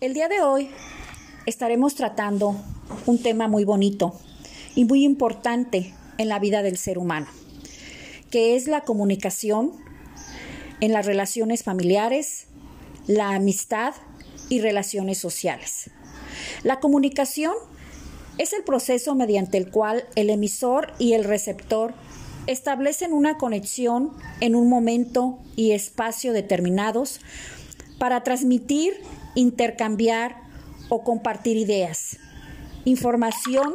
El día de hoy estaremos tratando un tema muy bonito y muy importante en la vida del ser humano, que es la comunicación en las relaciones familiares, la amistad y relaciones sociales. La comunicación es el proceso mediante el cual el emisor y el receptor establecen una conexión en un momento y espacio determinados para transmitir, intercambiar o compartir ideas, información,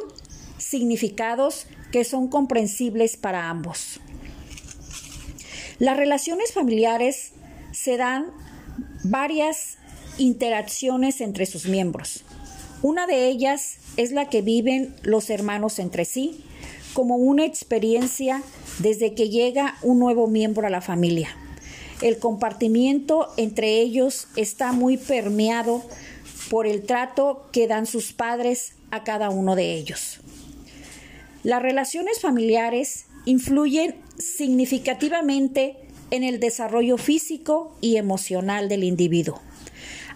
significados que son comprensibles para ambos. Las relaciones familiares se dan varias interacciones entre sus miembros. Una de ellas es la que viven los hermanos entre sí, como una experiencia desde que llega un nuevo miembro a la familia. El compartimiento entre ellos está muy permeado por el trato que dan sus padres a cada uno de ellos. Las relaciones familiares influyen significativamente en el desarrollo físico y emocional del individuo,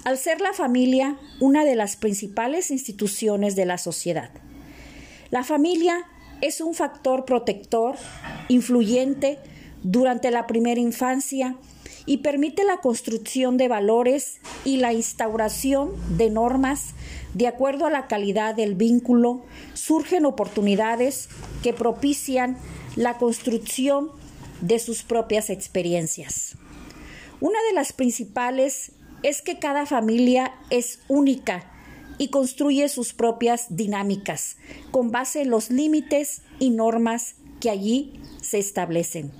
al ser la familia una de las principales instituciones de la sociedad. La familia es un factor protector, influyente durante la primera infancia y permite la construcción de valores y la instauración de normas de acuerdo a la calidad del vínculo, surgen oportunidades que propician la construcción de sus propias experiencias. Una de las principales es que cada familia es única y construye sus propias dinámicas con base en los límites y normas que allí se establecen,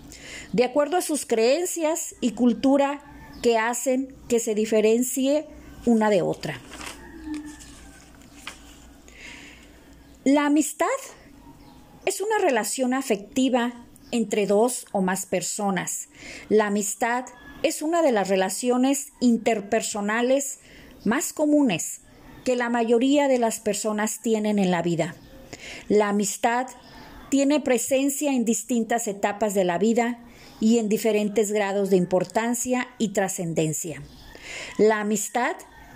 de acuerdo a sus creencias y cultura que hacen que se diferencie una de otra. La amistad es una relación afectiva entre dos o más personas. La amistad es una de las relaciones interpersonales más comunes que la mayoría de las personas tienen en la vida. La amistad tiene presencia en distintas etapas de la vida y en diferentes grados de importancia y trascendencia. La amistad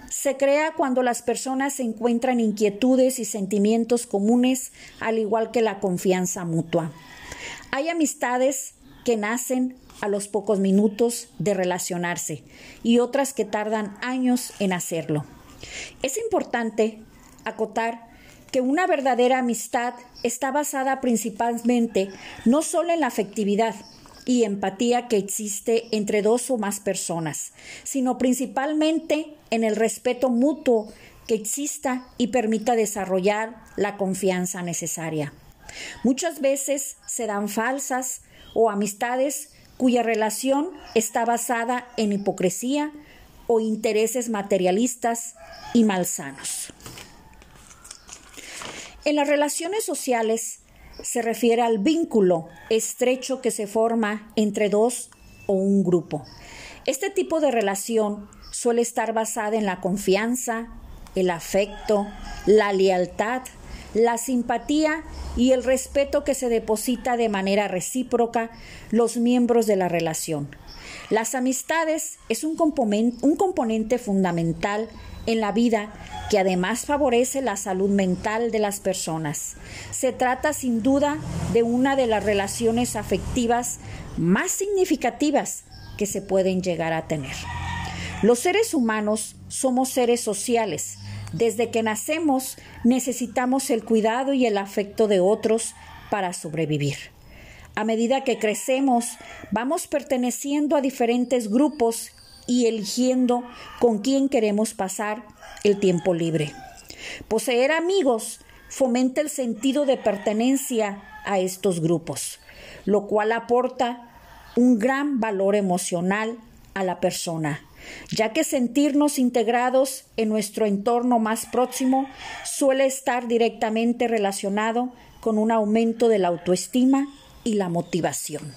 se crea cuando las personas encuentran inquietudes y sentimientos comunes, al igual que la confianza mutua. Hay amistades que nacen a los pocos minutos de relacionarse y otras que tardan años en hacerlo. Es importante acotar que una verdadera amistad está basada principalmente no solo en la afectividad y empatía que existe entre dos o más personas, sino principalmente en el respeto mutuo que exista y permita desarrollar la confianza necesaria. Muchas veces se dan falsas o amistades cuya relación está basada en hipocresía, o intereses materialistas y malsanos. En las relaciones sociales se refiere al vínculo estrecho que se forma entre dos o un grupo. Este tipo de relación suele estar basada en la confianza, el afecto, la lealtad, la simpatía y el respeto que se deposita de manera recíproca los miembros de la relación. Las amistades es un, componente fundamental en la vida que además favorece la salud mental de las personas. Se trata sin duda de una de las relaciones afectivas más significativas que se pueden llegar a tener. Los seres humanos somos seres sociales. Desde que nacemos necesitamos el cuidado y el afecto de otros para sobrevivir. A medida que crecemos, vamos perteneciendo a diferentes grupos y eligiendo con quién queremos pasar el tiempo libre. Poseer amigos fomenta el sentido de pertenencia a estos grupos, lo cual aporta un gran valor emocional a la persona, ya que sentirnos integrados en nuestro entorno más próximo suele estar directamente relacionado con un aumento de la autoestima y la motivación.